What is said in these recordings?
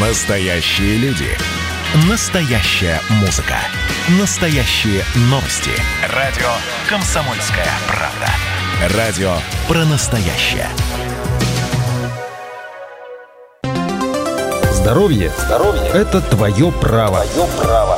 Настоящие люди. Настоящая музыка. Настоящие новости. Радио «Комсомольская правда». Радио про настоящее. Здоровье, Здоровье – это твое право. Твое право.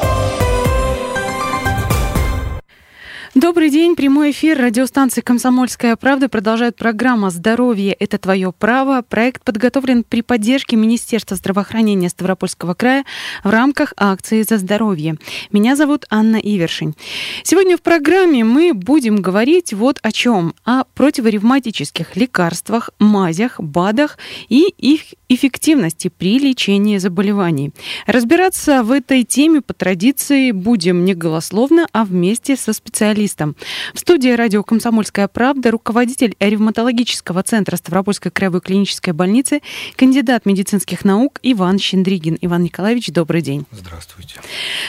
Добрый день, прямой эфир радиостанции «Комсомольская правда» продолжает программа «Здоровье – это твое право». Проект подготовлен при поддержке Министерства здравоохранения Ставропольского края в рамках акции «За здоровье». Меня зовут Анна Ивершин. Сегодня в программе мы будем говорить вот о чем. О противоревматических лекарствах, мазях, БАДах и их эффективности при лечении заболеваний. Разбираться в этой теме по традиции будем не голословно, а вместе со специалистом. В студии радио «Комсомольская правда» руководитель ревматологического центра Ставропольской краевой клинической больницы, кандидат медицинских наук Иван Щендригин. Иван Николаевич, добрый день. Здравствуйте.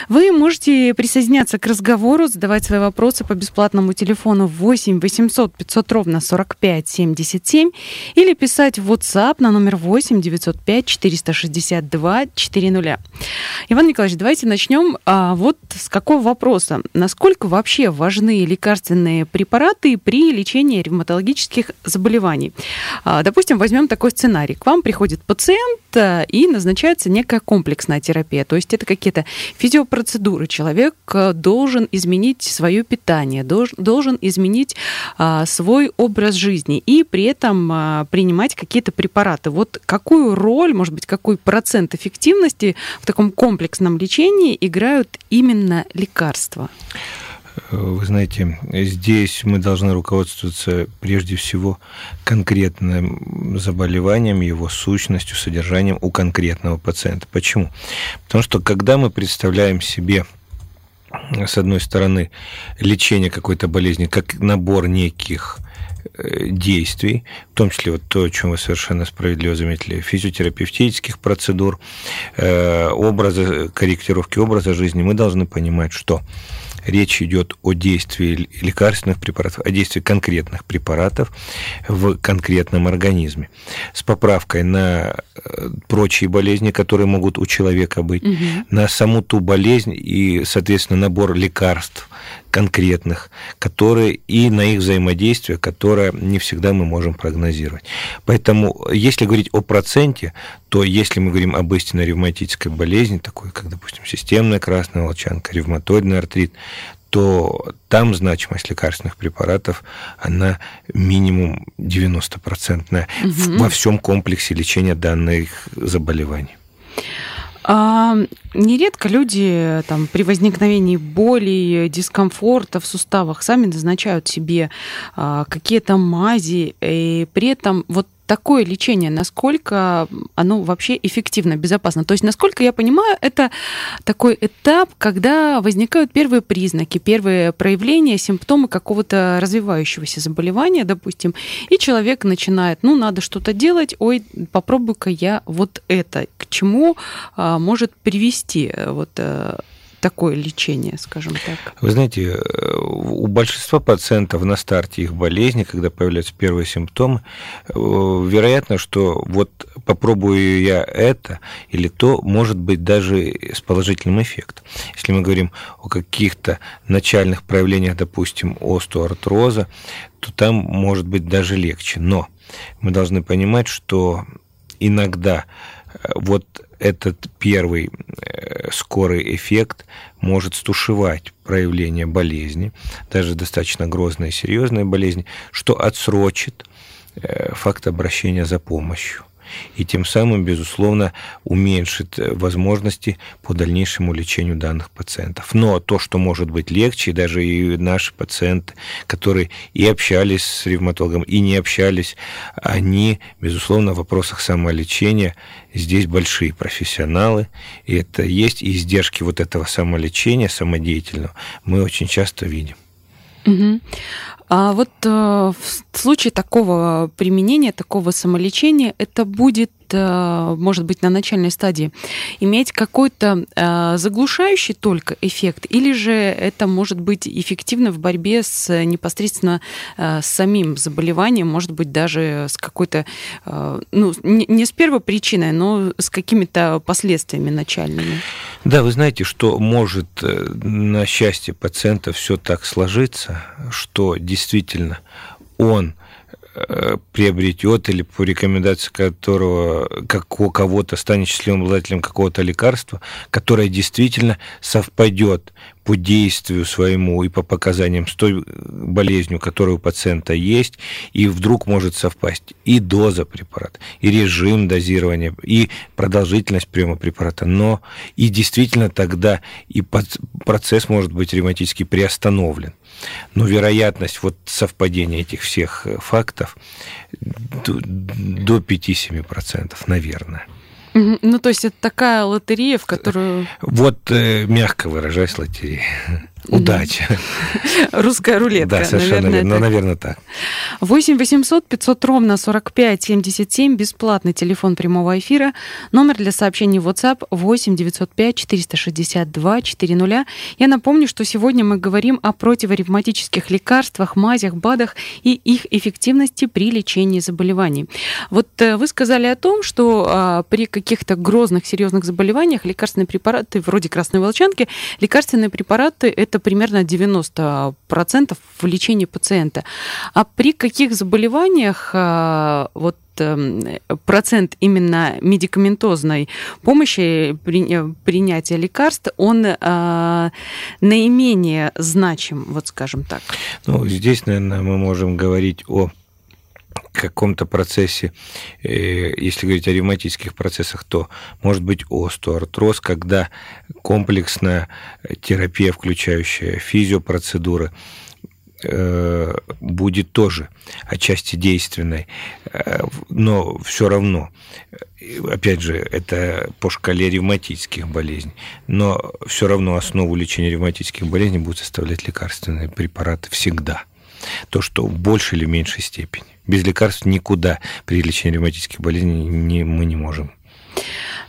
Вы можете присоединяться к разговору, задавать свои вопросы по бесплатному телефону 8 800 500 ровно 45 77 или писать в WhatsApp на номер 8 905 462 400. Иван Николаевич, давайте начнем а, вот с какого вопроса. Насколько вообще важны лекарственные препараты при лечении ревматологических заболеваний? А, допустим, возьмем такой сценарий. К вам приходит пациент а, и назначается некая комплексная терапия. То есть это какие-то физиопроцедуры. Человек а, должен изменить свое питание, должен, должен изменить а, свой образ жизни и при этом а, принимать какие-то препараты. Вот какую роль, может быть, какой процент эффективности в таком комплексном лечении играют именно лекарства? Вы знаете, здесь мы должны руководствоваться прежде всего конкретным заболеванием, его сущностью, содержанием у конкретного пациента. Почему? Потому что когда мы представляем себе с одной стороны, лечение какой-то болезни как набор неких Э, действий, в том числе вот то, о чем вы совершенно справедливо заметили, физиотерапевтических процедур, э, образа, корректировки образа жизни, мы должны понимать, что речь идет о действии лекарственных препаратов, о действии конкретных препаратов в конкретном организме. С поправкой на э, прочие болезни, которые могут у человека быть, угу. на саму ту болезнь и, соответственно, набор лекарств, конкретных, которые и на их взаимодействие, которое не всегда мы можем прогнозировать. Поэтому, если говорить о проценте, то если мы говорим об истинной ревматической болезни, такой как, допустим, системная красная волчанка, ревматоидный артрит, то там значимость лекарственных препаратов, она минимум 90% угу. во всем комплексе лечения данных заболеваний. А, нередко люди там, при возникновении боли, дискомфорта в суставах сами назначают себе а, какие-то мази, и при этом вот такое лечение, насколько оно вообще эффективно, безопасно? То есть, насколько я понимаю, это такой этап, когда возникают первые признаки, первые проявления, симптомы какого-то развивающегося заболевания, допустим, и человек начинает, ну, надо что-то делать, ой, попробую-ка я вот это, к чему а, может привести э, вот э, такое лечение, скажем так? Вы знаете, э, у большинства пациентов на старте их болезни, когда появляются первые симптомы, э, вероятно, что вот попробую я это или то, может быть даже с положительным эффектом. Если мы говорим о каких-то начальных проявлениях, допустим, остеоартроза, то там может быть даже легче. Но мы должны понимать, что иногда э, вот этот первый э, скорый эффект может стушевать проявление болезни, даже достаточно грозной и серьезной болезни, что отсрочит э, факт обращения за помощью и тем самым, безусловно, уменьшит э, возможности по дальнейшему лечению данных пациентов. Но то, что может быть легче, даже и наши пациенты, которые и общались с ревматологом, и не общались, они, безусловно, в вопросах самолечения здесь большие профессионалы, и это есть и издержки вот этого самолечения самодеятельного мы очень часто видим. Угу. А вот э, в случае такого применения, такого самолечения, это будет может быть, на начальной стадии, иметь какой-то э, заглушающий только эффект, или же это может быть эффективно в борьбе с непосредственно э, с самим заболеванием, может быть, даже с какой-то, ну, не с первой причиной, но с какими-то последствиями начальными. Да, вы знаете, что может на счастье пациента все так сложиться, что действительно он Э, приобретет или по рекомендации которого как у кого-то станет счастливым обладателем какого-то лекарства, которое действительно совпадет по действию своему и по показаниям с той болезнью, которая у пациента есть, и вдруг может совпасть и доза препарата, и режим дозирования, и продолжительность приема препарата, но и действительно тогда и процесс может быть ревматически приостановлен. Но вероятность вот совпадения этих всех э, фактов до 5-7%, наверное. Ну, то есть это такая лотерея, в которую... Вот, э, мягко выражаясь, лотерея. Удача. Русская рулетка. Да, совершенно наверное, верно. Ну, наверное, так. 8 800 500 ровно 45 77. Бесплатный телефон прямого эфира. Номер для сообщений в WhatsApp 8 905 462 400. Я напомню, что сегодня мы говорим о противоревматических лекарствах, мазях, БАДах и их эффективности при лечении заболеваний. Вот э, вы сказали о том, что а, при каких-то грозных, серьезных заболеваниях лекарственные препараты, вроде красной волчанки, лекарственные препараты – это это примерно 90% в лечении пациента. А при каких заболеваниях а, вот эм, процент именно медикаментозной помощи при, принятия лекарств, он э, наименее значим, вот скажем так. Ну, здесь, наверное, мы можем говорить о каком-то процессе, э, если говорить о ревматических процессах, то может быть остеоартроз, когда комплексная терапия, включающая физиопроцедуры, э, будет тоже отчасти действенной, э, но все равно, опять же, это по шкале ревматических болезней, но все равно основу лечения ревматических болезней будут составлять лекарственные препараты всегда. То, что в большей или меньшей степени. Без лекарств никуда при лечении ревматических болезней не, мы не можем.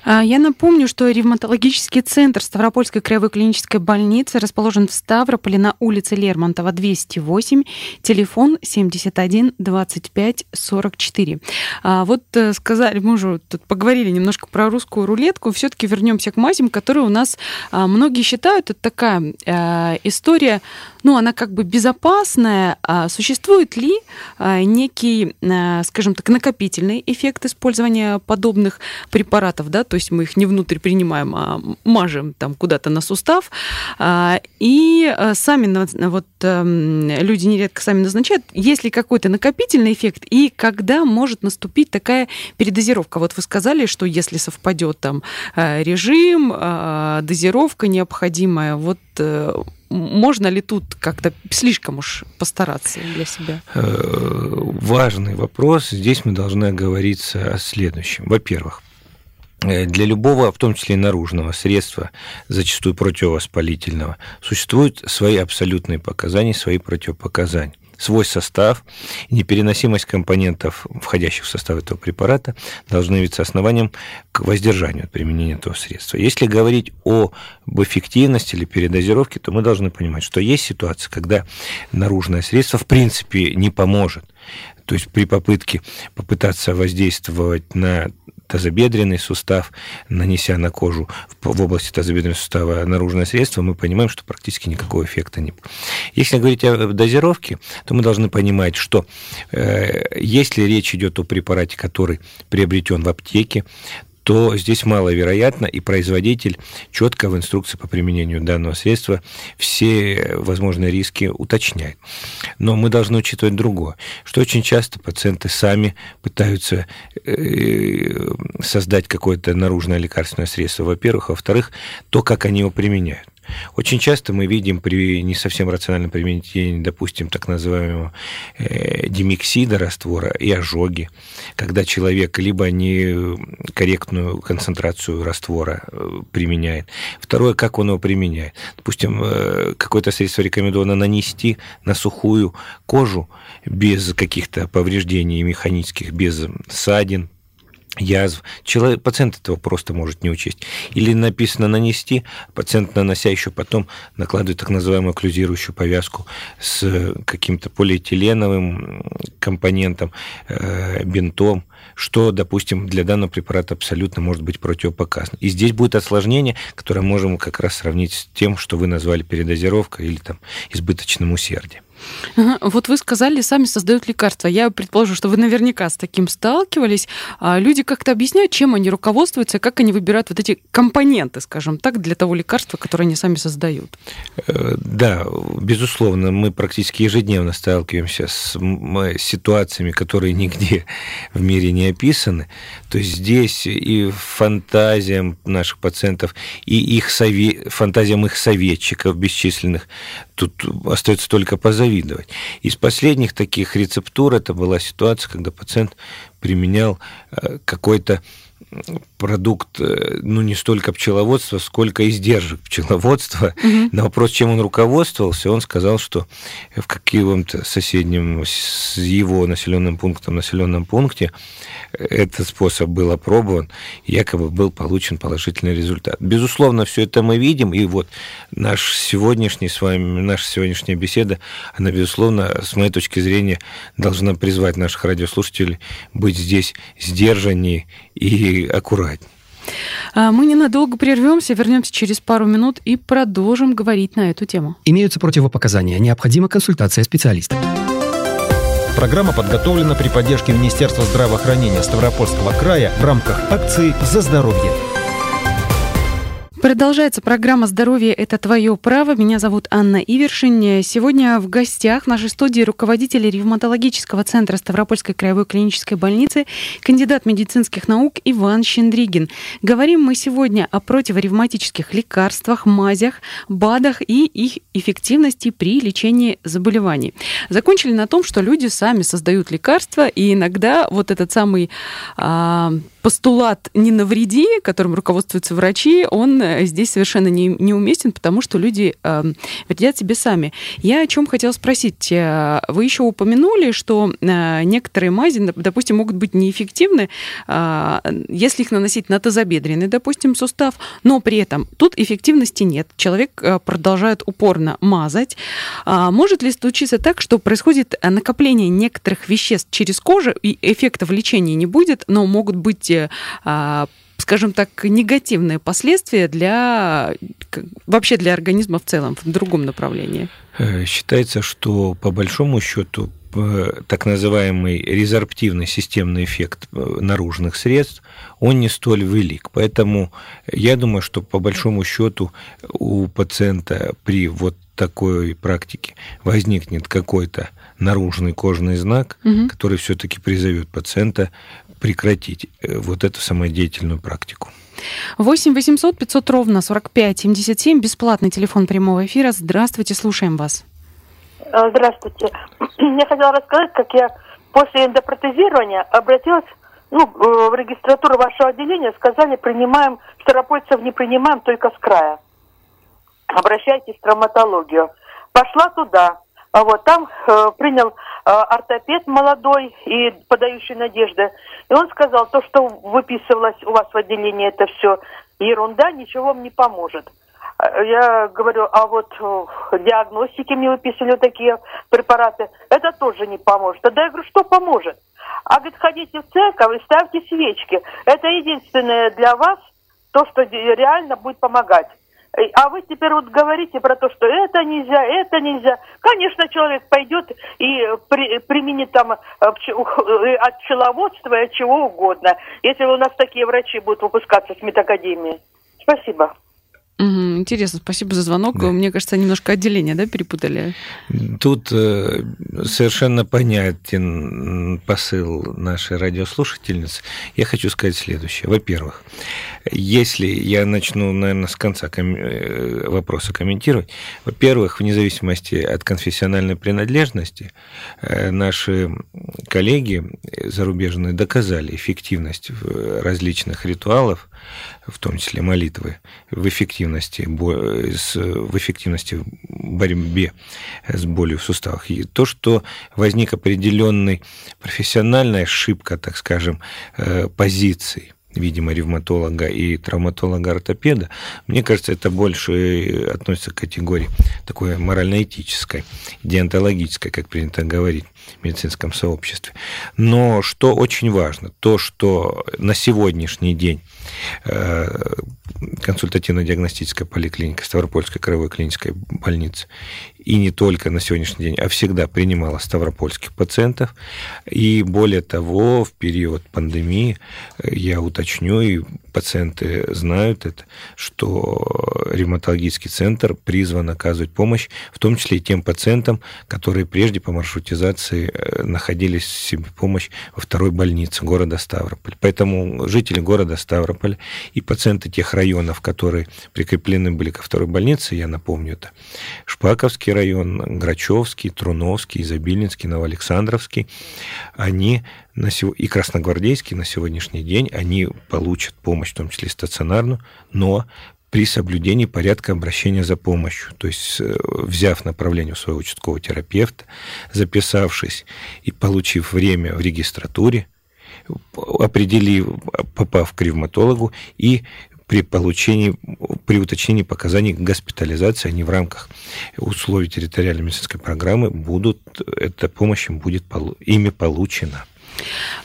А, я напомню, что ревматологический центр Ставропольской краевой клинической больницы расположен в Ставрополе на улице Лермонтова, 208, телефон 71 25 44. А вот э, сказали, мы уже тут поговорили немножко про русскую рулетку, все-таки вернемся к мазям, которые у нас а, многие считают, это такая э, история, ну, она как бы безопасная. А существует ли некий, э, скажем так, накопительный эффект использования подобных препаратов, да, то есть мы их не внутрь принимаем, а мажем там куда-то на сустав. А, и э, сами вот эм, люди нередко сами назначают, есть ли какой-то накопительный эффект и когда может наступить такая передозировка. Вот вы сказали, что если совпадет там э, режим, э, дозировка необходимая, вот можно ли тут как-то слишком уж постараться для себя? Важный вопрос. Здесь мы должны оговориться о следующем. Во-первых, для любого, в том числе и наружного средства, зачастую противовоспалительного, существуют свои абсолютные показания, свои противопоказания свой состав непереносимость компонентов, входящих в состав этого препарата, должны явиться основанием к воздержанию от применения этого средства. Если говорить об эффективности или передозировке, то мы должны понимать, что есть ситуация, когда наружное средство в принципе не поможет. То есть при попытке попытаться воздействовать на тазобедренный сустав, нанеся на кожу в области тазобедренного сустава наружное средство, мы понимаем, что практически никакого эффекта нет. Если говорить о дозировке, то мы должны понимать, что э, если речь идет о препарате, который приобретен в аптеке, то здесь маловероятно, и производитель четко в инструкции по применению данного средства все возможные риски уточняет. Но мы должны учитывать другое, что очень часто пациенты сами пытаются э, создать какое-то наружное лекарственное средство, во-первых, во-вторых, то, как они его применяют. Очень часто мы видим при не совсем рациональном применении, допустим, так называемого э, демиксида раствора и ожоги, когда человек либо некорректную концентрацию раствора э, применяет. Второе, как он его применяет. Допустим, э, какое-то средство рекомендовано нанести на сухую кожу без каких-то повреждений механических, без ссадин, язв. Человек, пациент этого просто может не учесть. Или написано нанести, пациент, нанося еще потом, накладывает так называемую окклюзирующую повязку с каким-то полиэтиленовым компонентом, э, бинтом, что, допустим, для данного препарата абсолютно может быть противопоказано. И здесь будет осложнение, которое можем как раз сравнить с тем, что вы назвали передозировкой или там избыточным усердием. Вот вы сказали, сами создают лекарства. Я предположу, что вы наверняка с таким сталкивались. А люди как-то объясняют, чем они руководствуются, как они выбирают вот эти компоненты, скажем так, для того лекарства, которое они сами создают. Э, да, безусловно, мы практически ежедневно сталкиваемся с ситуациями, которые нигде в мире не описаны. То есть здесь и фантазиям наших пациентов, и их сове... фантазиям их советчиков бесчисленных тут остается только позавидовать. Из последних таких рецептур это была ситуация, когда пациент применял э, какой-то продукт, э, ну, не столько пчеловодства, сколько издержек пчеловодства. Угу. На вопрос, чем он руководствовался, он сказал, что в каком-то соседнем с его населенным пунктом, населенном пункте этот способ был опробован, якобы был получен положительный результат. Безусловно, все это мы видим, и вот наш сегодняшний с вами, наша сегодняшняя беседа, она, безусловно, с моей точки зрения, должна призвать наших радиослушателей быть здесь сдержаннее и аккуратнее. А, мы ненадолго прервемся, вернемся через пару минут и продолжим говорить на эту тему. Имеются противопоказания. Необходима консультация специалиста. Программа подготовлена при поддержке Министерства здравоохранения Ставропольского края в рамках акции «За здоровье». Продолжается программа «Здоровье – это твое право». Меня зовут Анна Ивершин. Сегодня в гостях в нашей студии руководитель ревматологического центра Ставропольской краевой клинической больницы, кандидат медицинских наук Иван Щендригин. Говорим мы сегодня о противоревматических лекарствах, мазях, БАДах и их эффективности при лечении заболеваний. Закончили на том, что люди сами создают лекарства, и иногда вот этот самый а, постулат «не навреди», которым руководствуются врачи, он э, здесь совершенно не, неуместен, потому что люди э, вредят себе сами. Я о чем хотела спросить. Э, вы еще упомянули, что э, некоторые мази, допустим, могут быть неэффективны, э, если их наносить на тазобедренный, допустим, сустав, но при этом тут эффективности нет. Человек продолжает упорно мазать. А может ли случиться так, что происходит накопление некоторых веществ через кожу, и эффекта в лечении не будет, но могут быть скажем так, негативные последствия для вообще для организма в целом в другом направлении? Э, считается, что по большому счету так называемый резорптивный системный эффект э, наружных средств, он не столь велик. Поэтому я думаю, что по большому счету у пациента при вот такой практике возникнет какой-то наружный кожный знак, угу. который все-таки призовет пациента прекратить э, вот эту самодеятельную практику. 8 800 500 ровно 45 77, бесплатный телефон прямого эфира. Здравствуйте, слушаем вас. Э, здравствуйте. Я хотела рассказать, как я после эндопротезирования обратилась ну, э, в регистратуру вашего отделения, сказали, принимаем, старопольцев не принимаем, только с края. Обращайтесь в травматологию. Пошла туда, а вот там э, принял ортопед молодой и подающий надежды. И он сказал, то, что выписывалось у вас в отделении, это все ерунда, ничего вам не поможет. А, я говорю, а вот э, диагностики мне выписывали такие препараты, это тоже не поможет. Тогда я говорю, что поможет? А говорит, ходите в церковь и ставьте свечки. Это единственное для вас то, что реально будет помогать. А вы теперь вот говорите про то, что это нельзя, это нельзя. Конечно, человек пойдет и при, применит там э, э, от пчеловодства и от чего угодно, если у нас такие врачи будут выпускаться с медакадемии. Спасибо. Угу, интересно, спасибо за звонок. Да. Мне кажется, немножко отделение, да, перепутали? Тут э, совершенно понятен посыл нашей радиослушательницы. Я хочу сказать следующее. Во-первых, Если я начну, наверное, с конца ком... Э, вопроса комментировать. Во-первых, вне зависимости от конфессиональной принадлежности, э, наши коллеги зарубежные доказали эффективность различных ритуалов, в том числе молитвы, в эффективности, в эффективности в борьбе с болью в суставах. И то, что возник определенный профессиональная ошибка, так скажем, э, позиций видимо, ревматолога и травматолога-ортопеда, мне кажется, это больше относится к категории такой морально-этической, деонтологической, как принято говорить в медицинском сообществе. Но что очень важно, то, что на сегодняшний день э, консультативно-диагностическая поликлиника Ставропольской краевой клинической больницы и не только на сегодняшний день, а всегда принимала ставропольских пациентов. И более того, в период пандемии, э, я уточню, и пациенты знают это, что ревматологический центр призван оказывать помощь, в том числе и тем пациентам, которые прежде по маршрутизации э, находились в себе помощь во второй больнице города Ставрополь. Поэтому жители города Ставрополь и пациенты тех районов, которые прикреплены были ко второй больнице, я напомню это, Шпаковский район, Грачевский, Труновский, Изобильнинский, Новоалександровский, они на сего... и Красногвардейский на сегодняшний день, они получат помощь, в том числе стационарную, но при соблюдении порядка обращения за помощью. То есть, э, взяв направление у своего участкового терапевта, записавшись и получив время в регистратуре, определив, попав к ревматологу и при получении, при уточнении показаний госпитализации, они в рамках условий территориальной медицинской программы будут, эта помощь им будет ими получена.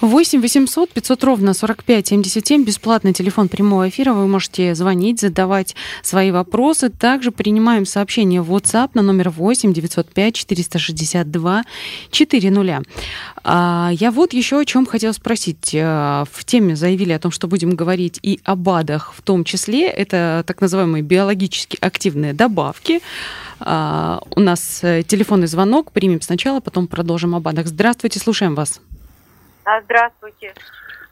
8 800 500 ровно 45 77, бесплатный телефон прямого эфира. Вы можете звонить, задавать свои вопросы. Также принимаем сообщения в WhatsApp на номер 8 905 462 400. А, я вот еще о чем хотела спросить. А, в теме заявили о том, что будем говорить и о БАДах в том числе. Это так называемые биологически активные добавки. А, у нас э, телефонный звонок. Примем сначала, потом продолжим о БАДах. Здравствуйте, слушаем вас. А, здравствуйте.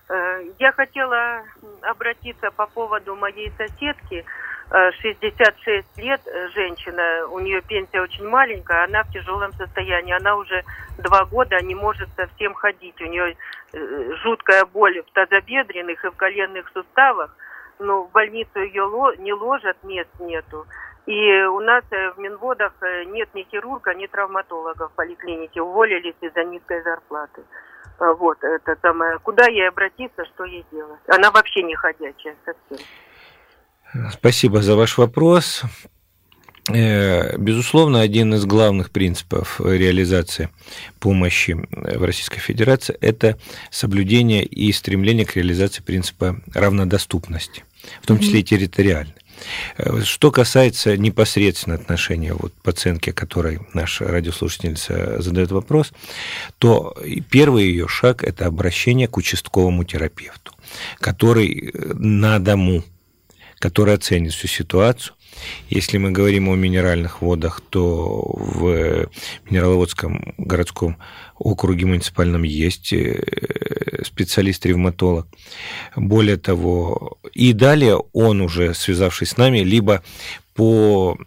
Э, я хотела обратиться по поводу моей соседки. 66 э, лет, э, женщина, у нее пенсия очень маленькая, она в тяжелом состоянии. Она уже два года не может совсем ходить. У нее жуткая боль в тазобедренных и в коленных суставах. Но в больницу ее не ложат, мест нету. И у нас в Минводах нет ни хирурга, ни травматолога в поликлинике. Уволились из-за низкой зарплаты. А, вот, это самое. Куда ей обратиться, что ей делать? Она вообще не ходячая совсем. Спасибо за ваш вопрос. Э, безусловно, один из главных принципов реализации помощи в Российской Федерации – это соблюдение и стремление к реализации принципа равнодоступности, в том числе и территориальной. Э, что касается непосредственно отношения вот пациентки, которой наш радиослушательница задает вопрос, то первый ее шаг – это обращение к участковому терапевту, который э, на дому, который оценит всю ситуацию, если мы говорим о минеральных водах, то в Минераловодском городском округе муниципальном есть э, специалист-ревматолог. Более того, и далее он уже, связавшись с нами, либо по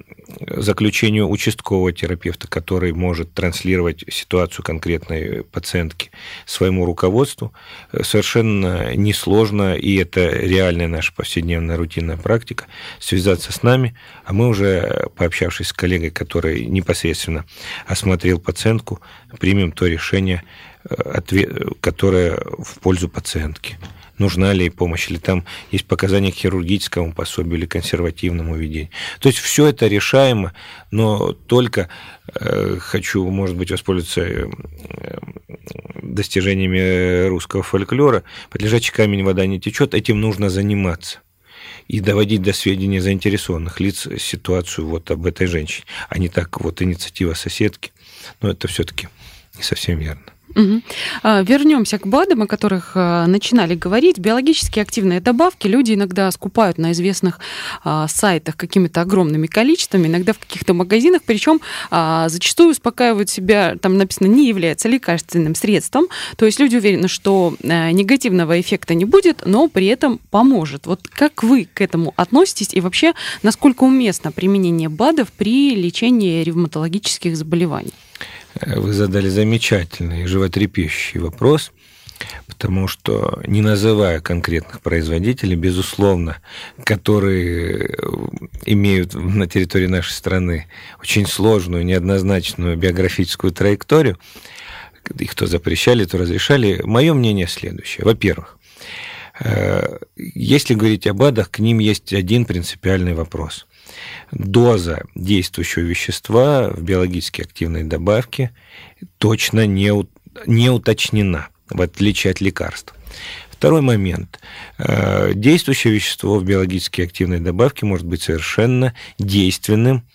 заключению участкового терапевта, который может транслировать ситуацию конкретной пациентки своему руководству, совершенно несложно, и это реальная наша повседневная рутинная практика, связаться с нами, а мы уже, пообщавшись с коллегой, который непосредственно осмотрел пациентку, примем то решение, э, которое в пользу пациентки нужна ли помощь, или там есть показания к хирургическому пособию или консервативному ведению. То есть все это решаемо, но только э, хочу, может быть, воспользоваться э, достижениями русского фольклора. Под лежачий камень вода не течет, этим нужно заниматься и доводить до сведения заинтересованных лиц ситуацию вот об этой женщине, а не так вот инициатива соседки. Но это все-таки не совсем верно. Угу. Вернемся к БАДам, о которых а, начинали говорить. Биологически активные добавки люди иногда скупают на известных а, сайтах какими-то огромными количествами, иногда в каких-то магазинах, причем зачастую успокаивают себя, там написано, не является лекарственным средством. То есть люди уверены, что негативного эффекта не будет, но при этом поможет. Вот как вы к этому относитесь и вообще насколько уместно применение БАДов при лечении ревматологических заболеваний? Вы задали замечательный животрепещущий вопрос, потому что, не называя конкретных производителей, безусловно, которые имеют на территории нашей страны очень сложную, неоднозначную биографическую траекторию, их то запрещали, то разрешали, мое мнение следующее. Во-первых, э, если говорить об АДах, к ним есть один принципиальный вопрос доза действующего вещества в биологически активной добавке точно не, не уточнена, в отличие от лекарств. Второй момент. Э, действующее вещество в биологически активной добавке может быть совершенно действенным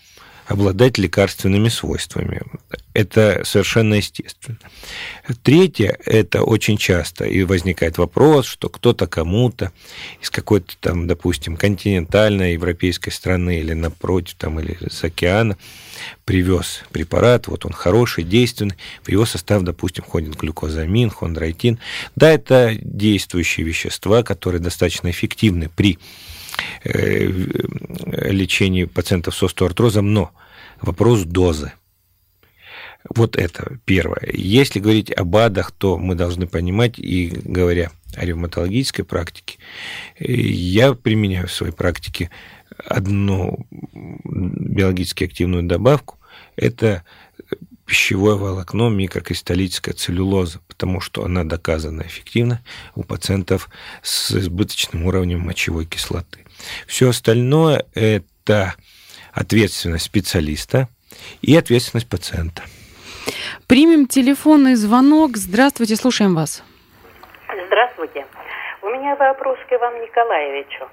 обладать лекарственными свойствами. Это совершенно естественно. Третье, это очень часто и возникает вопрос, что кто-то кому-то из какой-то там, допустим, континентальной европейской страны или напротив, там, или с океана привез препарат, вот он хороший, действенный, в его состав, допустим, входит глюкозамин, хондрайтин. Да, это действующие вещества, которые достаточно эффективны при лечении пациентов с остеоартрозом, но вопрос дозы. Вот это первое. Если говорить об АДах, то мы должны понимать, и говоря о ревматологической практике, э, я применяю в своей практике одну биологически активную добавку. Это пищевое волокно микрокристаллическая целлюлоза, потому что она доказана эффективна у пациентов с избыточным уровнем мочевой кислоты. Все остальное – это ответственность специалиста и ответственность пациента. Примем телефонный звонок. Здравствуйте, слушаем вас. Здравствуйте. У меня вопрос к Ивану Николаевичу.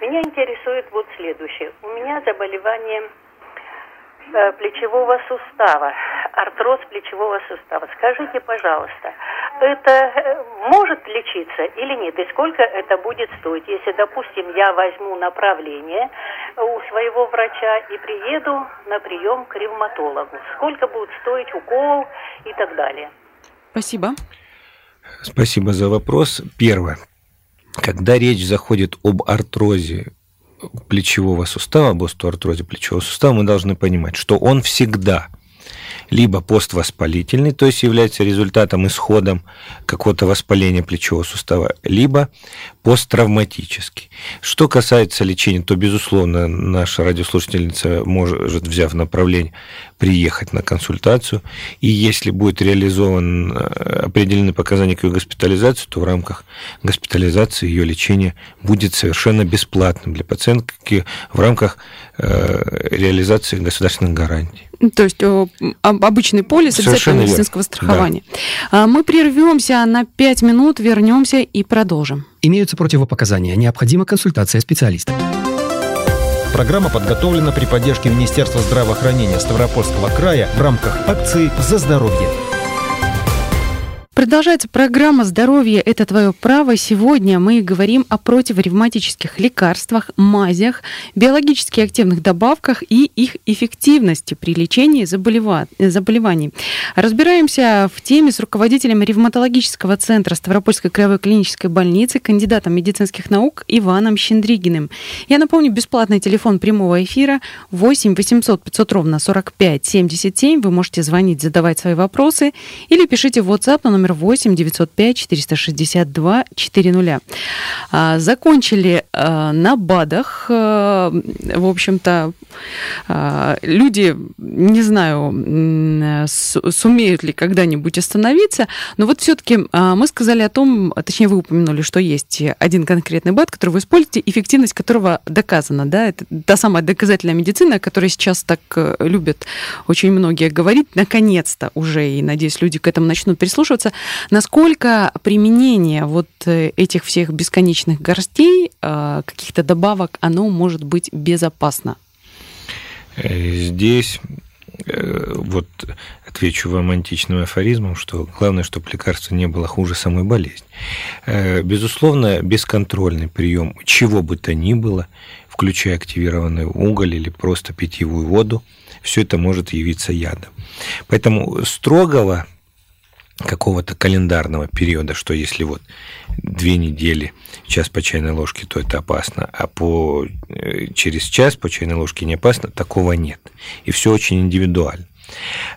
Меня интересует вот следующее. У меня заболевание плечевого сустава, артроз плечевого сустава. Скажите, пожалуйста, это э, может лечиться или нет? И сколько это будет стоить, если, допустим, я возьму направление у своего врача и приеду на прием к ревматологу? Сколько будет стоить укол и так далее? Спасибо. Спасибо за вопрос. Первое. Когда речь заходит об артрозе плечевого сустава, об остеоартрозе плечевого сустава, мы должны понимать, что он всегда либо поствоспалительный, то есть является результатом, исходом какого-то воспаления плечевого сустава, либо посттравматический. Что касается лечения, то, безусловно, наша радиослушательница может, взяв направление, приехать на консультацию, и если будет реализован э, определенные показания к ее госпитализации, то в рамках госпитализации ее лечение будет совершенно бесплатным для пациентки в рамках э, реализации государственных гарантий. То есть обычный полис обязательного медицинского страхования. Да. Мы прервемся на 5 минут, вернемся и продолжим. Имеются противопоказания. Необходима консультация специалиста. Программа подготовлена при поддержке Министерства здравоохранения Ставропольского края в рамках акции «За здоровье». Продолжается программа «Здоровье – это твое право». Сегодня мы говорим о противоревматических лекарствах, мазях, биологически активных добавках и их эффективности при лечении заболеваний. Разбираемся в теме с руководителем ревматологического центра Ставропольской краевой клинической больницы, кандидатом медицинских наук Иваном Щендригиным. Я напомню, бесплатный телефон прямого эфира 8 800 500 ровно 45 77. Вы можете звонить, задавать свои вопросы или пишите в WhatsApp на номер номер 8 905 462 400. Закончили а, на БАДах. А, в общем-то, а, люди, не знаю, сумеют ли когда-нибудь остановиться, но вот все-таки мы сказали о том, точнее, вы упомянули, что есть один конкретный БАД, который вы используете, эффективность которого доказана, да, это та самая доказательная медицина, о которой сейчас так э, любят очень многие говорить, наконец-то уже, и, надеюсь, люди к этому начнут прислушиваться, Насколько применение вот э, этих всех бесконечных горстей, э, каких-то добавок, оно может быть безопасно? Э, здесь вот отвечу вам античным афоризмом, что главное, чтобы лекарство не было хуже самой болезни. Безусловно, бесконтрольный прием чего бы то ни было, включая активированный уголь или просто питьевую воду, все это может явиться ядом. Поэтому строгого какого-то календарного периода, что если вот две недели, час по чайной ложке, то это опасно, а по, э, через час по чайной ложке не опасно, такого нет. И все очень индивидуально.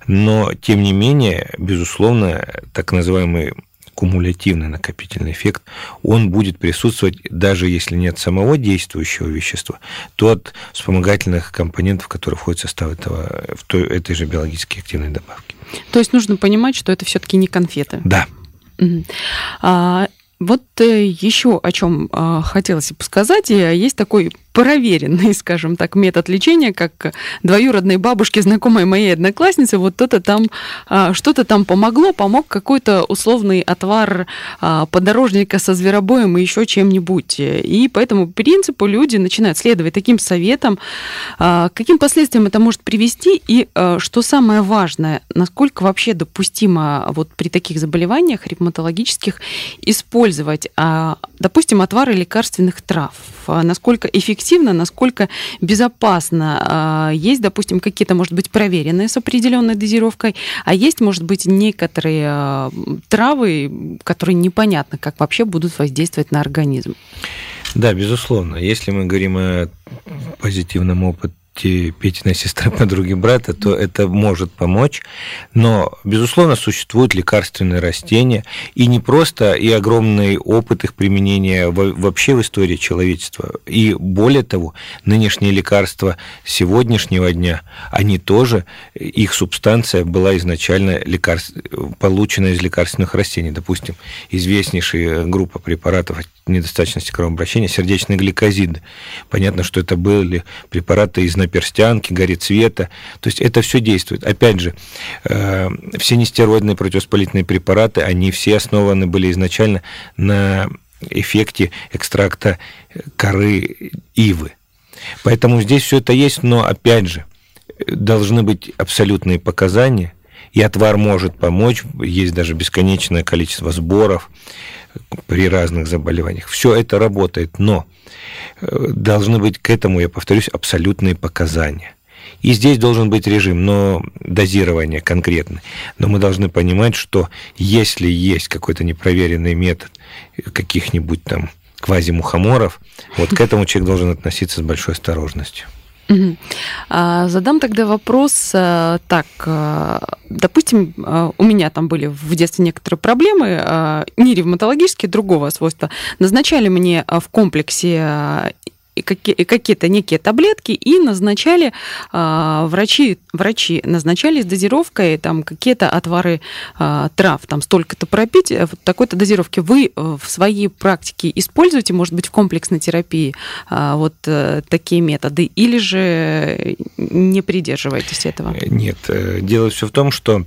Но, тем не менее, безусловно, так называемый кумулятивный накопительный эффект, он будет присутствовать, даже если нет самого действующего вещества, то от вспомогательных компонентов, которые входят в состав этого, в той, этой же биологически активной добавки. То есть нужно понимать, что это все-таки не конфеты. Да. Угу. А, вот э, еще о чем а, хотелось бы сказать. Есть такой проверенный, скажем так, метод лечения, как двоюродной бабушке, знакомой моей одноклассницы, вот что-то там, а, что-то там помогло, помог какой-то условный отвар а, подорожника со зверобоем и еще чем-нибудь. И по этому принципу люди начинают следовать таким советам, а, каким последствиям это может привести, и что самое важное, насколько вообще допустимо вот при таких заболеваниях ревматологических использовать, допустим, отвары лекарственных трав, насколько эффективно эффективно, насколько безопасно. А, есть, допустим, какие-то, может быть, проверенные с определенной дозировкой, а есть, может быть, некоторые а, травы, которые непонятно, как вообще будут воздействовать на организм. Да, безусловно. Если мы говорим о позитивном опыте Петиной сестры, подруги брата, то это может помочь. Но, безусловно, существуют лекарственные растения, и не просто, и огромный опыт их применения вообще в истории человечества. И более того, нынешние лекарства сегодняшнего дня, они тоже, их субстанция была изначально лекарств, получена из лекарственных растений. Допустим, известнейшая группа препаратов недостаточности кровообращения, сердечные гликозиды. Понятно, что это были препараты из наперстянки, горецвета. То есть это все действует. Опять же, э, все нестероидные противовоспалительные препараты, они все основаны были изначально на эффекте экстракта коры ивы. Поэтому здесь все это есть, но опять же, должны быть абсолютные показания, и отвар может помочь, есть даже бесконечное количество сборов, при разных заболеваниях. Все это работает, но э, должны быть к этому, я повторюсь, абсолютные показания. И здесь должен быть режим, но дозирование конкретное. Но мы должны понимать, что если есть какой-то непроверенный метод каких-нибудь там квазимухоморов, вот к этому человек должен относиться с большой осторожностью. А, задам тогда вопрос э, так. Э, допустим, э, у меня там были в детстве некоторые проблемы, не ревматологические, другого свойства. Назначали мне в комплексе какие-то некие таблетки и назначали а, врачи, врачи назначали с дозировкой там какие-то отвары а, трав, там столько-то пропить, э, вот такой-то дозировки. Вы э, в своей практике используете, может быть, в комплексной терапии а, вот а, такие методы или же не придерживаетесь этого? Нет, дело все в том, что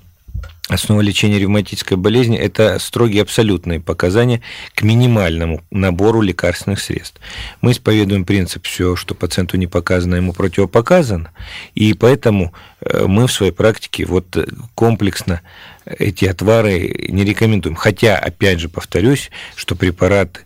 Основа лечения ревматической болезни – это строгие абсолютные показания к минимальному набору лекарственных средств. Мы исповедуем принцип «все, что пациенту не показано, ему противопоказано», и поэтому э, мы в своей практике вот комплексно эти отвары не рекомендуем. Хотя, опять же, повторюсь, что препараты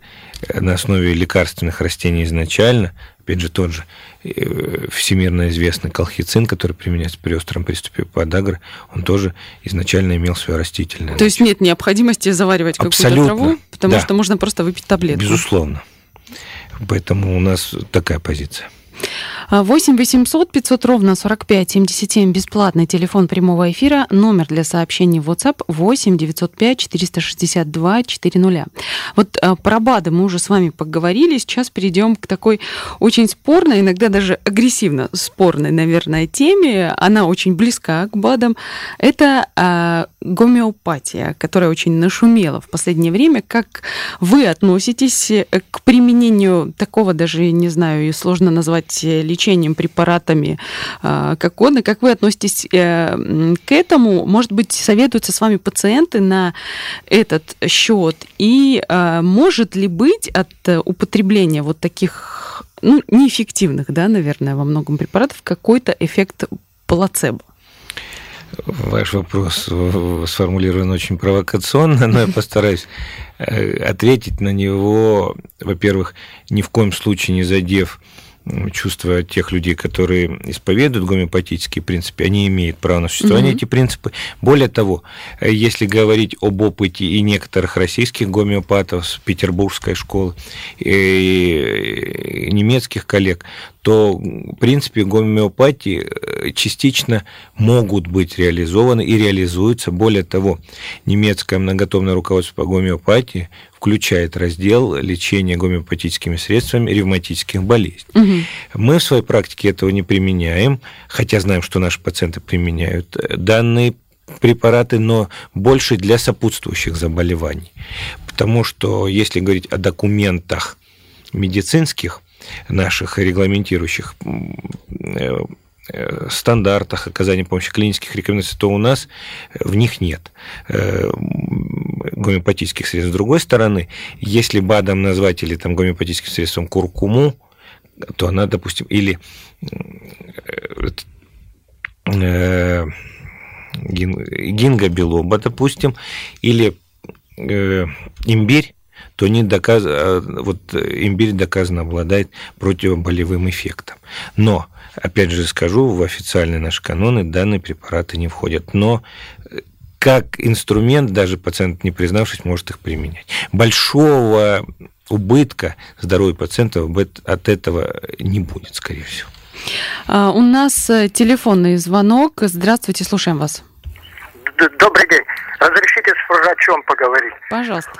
на основе лекарственных растений изначально, опять же, тот же э, всемирно известный колхицин, который применяется при остром приступе подагры, он тоже изначально имел свое растительное. То есть нет необходимости заваривать какую-то траву, потому да. что можно просто выпить таблетку. Безусловно. Поэтому у нас такая позиция. 8 800 500 ровно 45 77 бесплатный телефон прямого эфира, номер для сообщений в WhatsApp 8 905 462 400. Вот а, про БАДы мы уже с вами поговорили, сейчас перейдем к такой очень спорной, иногда даже агрессивно спорной, наверное, теме. Она очень близка к БАДам. Это а, гомеопатия, которая очень нашумела в последнее время. Как вы относитесь к применению такого даже, не знаю, и сложно назвать лечения лечением, препаратами, а, как угодно. Как вы относитесь э, к этому? Может быть, советуются с вами пациенты на этот счет? И а, может ли быть от употребления вот таких ну, неэффективных, да, наверное, во многом препаратов какой-то эффект плацебо? Ваш вопрос сформулирован очень провокационно, но я постараюсь э, ответить на него, во-первых, ни в коем случае не задев чувства тех людей, которые исповедуют гомеопатические принципы, они имеют право на существование, угу. эти принципы. Более того, если говорить об опыте и некоторых российских гомеопатов с петербургской школы, и немецких коллег, то, в принципе, гомеопатии э, частично могут быть реализованы и реализуются. Более того, немецкое многотомное руководство по гомеопатии включает раздел лечения гомеопатическими средствами ревматических болезней. Угу. Мы в своей практике этого не применяем, хотя знаем, что наши пациенты применяют э, данные препараты, но больше для сопутствующих заболеваний. Потому что если говорить о документах медицинских, наших регламентирующих э, э, стандартах оказания помощи клинических рекомендаций, то у нас в них нет э, гомеопатических средств. С другой стороны, если БАДом назвать или там гомеопатическим средством куркуму, то она, допустим, или гингобилоба, допустим, или имбирь, то не доказ... А, вот имбирь доказано обладает противоболевым эффектом. Но, опять же скажу, в официальные наши каноны данные препараты не входят. Но э, как инструмент, даже пациент, не признавшись, может их применять. Большого убытка здоровья пациента от этого не будет, скорее всего. А, у нас э, телефонный звонок. Здравствуйте, слушаем вас. Добрый день. Разрешите с врачом поговорить? Пожалуйста.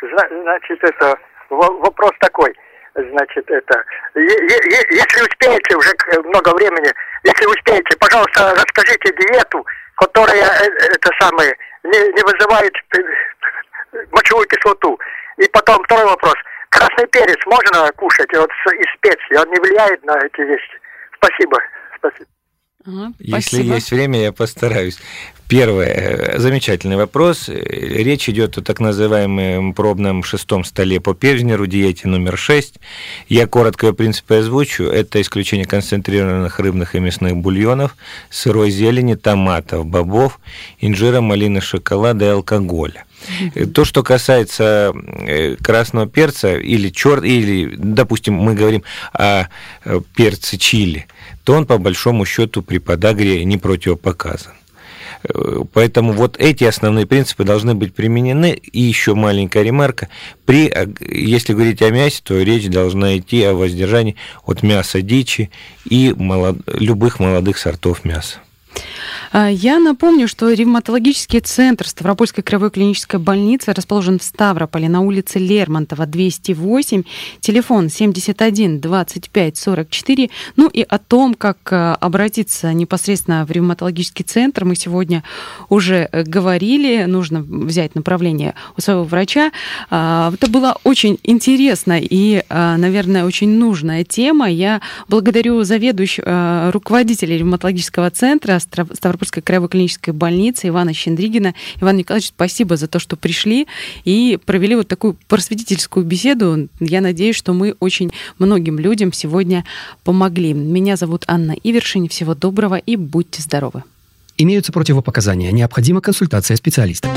Значит, это вопрос такой. Значит, это если успеете, уже много времени, если успеете, пожалуйста, расскажите диету, которая э, это самое не, не вызывает мочевую кислоту. И потом второй вопрос. Красный перец можно кушать вот из специй? Он не влияет на эти вещи? Спасибо. Спасибо. Ага, Если есть время, я постараюсь. Первое. Э, замечательный вопрос. Речь идет о так называемом пробном шестом столе по Певзнеру, диете номер 6. Я коротко ее принципы озвучу. Это исключение концентрированных рыбных и мясных бульонов, сырой зелени, томатов, бобов, инжира, малины, шоколада и алкоголя. То, что касается э, красного перца или черт, или, допустим, мы говорим о э, перце чили, то он по большому счету при подагре не противопоказан. Поэтому вот эти основные принципы должны быть применены. И еще маленькая ремарка. При, если говорить о мясе, то речь должна идти о воздержании от мяса дичи и молод, любых молодых сортов мяса. А, я напомню, что ревматологический центр Ставропольской краевой клинической больницы расположен в Ставрополе на улице Лермонтова, 208, телефон 71 25 44. Ну и о том, как а, обратиться непосредственно в ревматологический центр, мы сегодня уже э, говорили. Нужно взять направление у своего врача. А, это была очень интересная и, наверное, очень нужная тема. Я благодарю заведующего руководителя ревматологического центра Ставропольского Ставропольской краевой клинической больницы Ивана Щендригина. Иван Николаевич, спасибо за то, что пришли и провели вот такую просветительскую беседу. Я надеюсь, что мы очень многим людям сегодня помогли. Меня зовут Анна Ивершин. Всего доброго и будьте здоровы. Имеются противопоказания. Необходима консультация специалиста.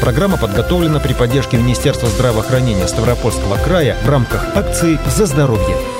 Программа подготовлена при поддержке Министерства здравоохранения Ставропольского края в рамках акции «За здоровье».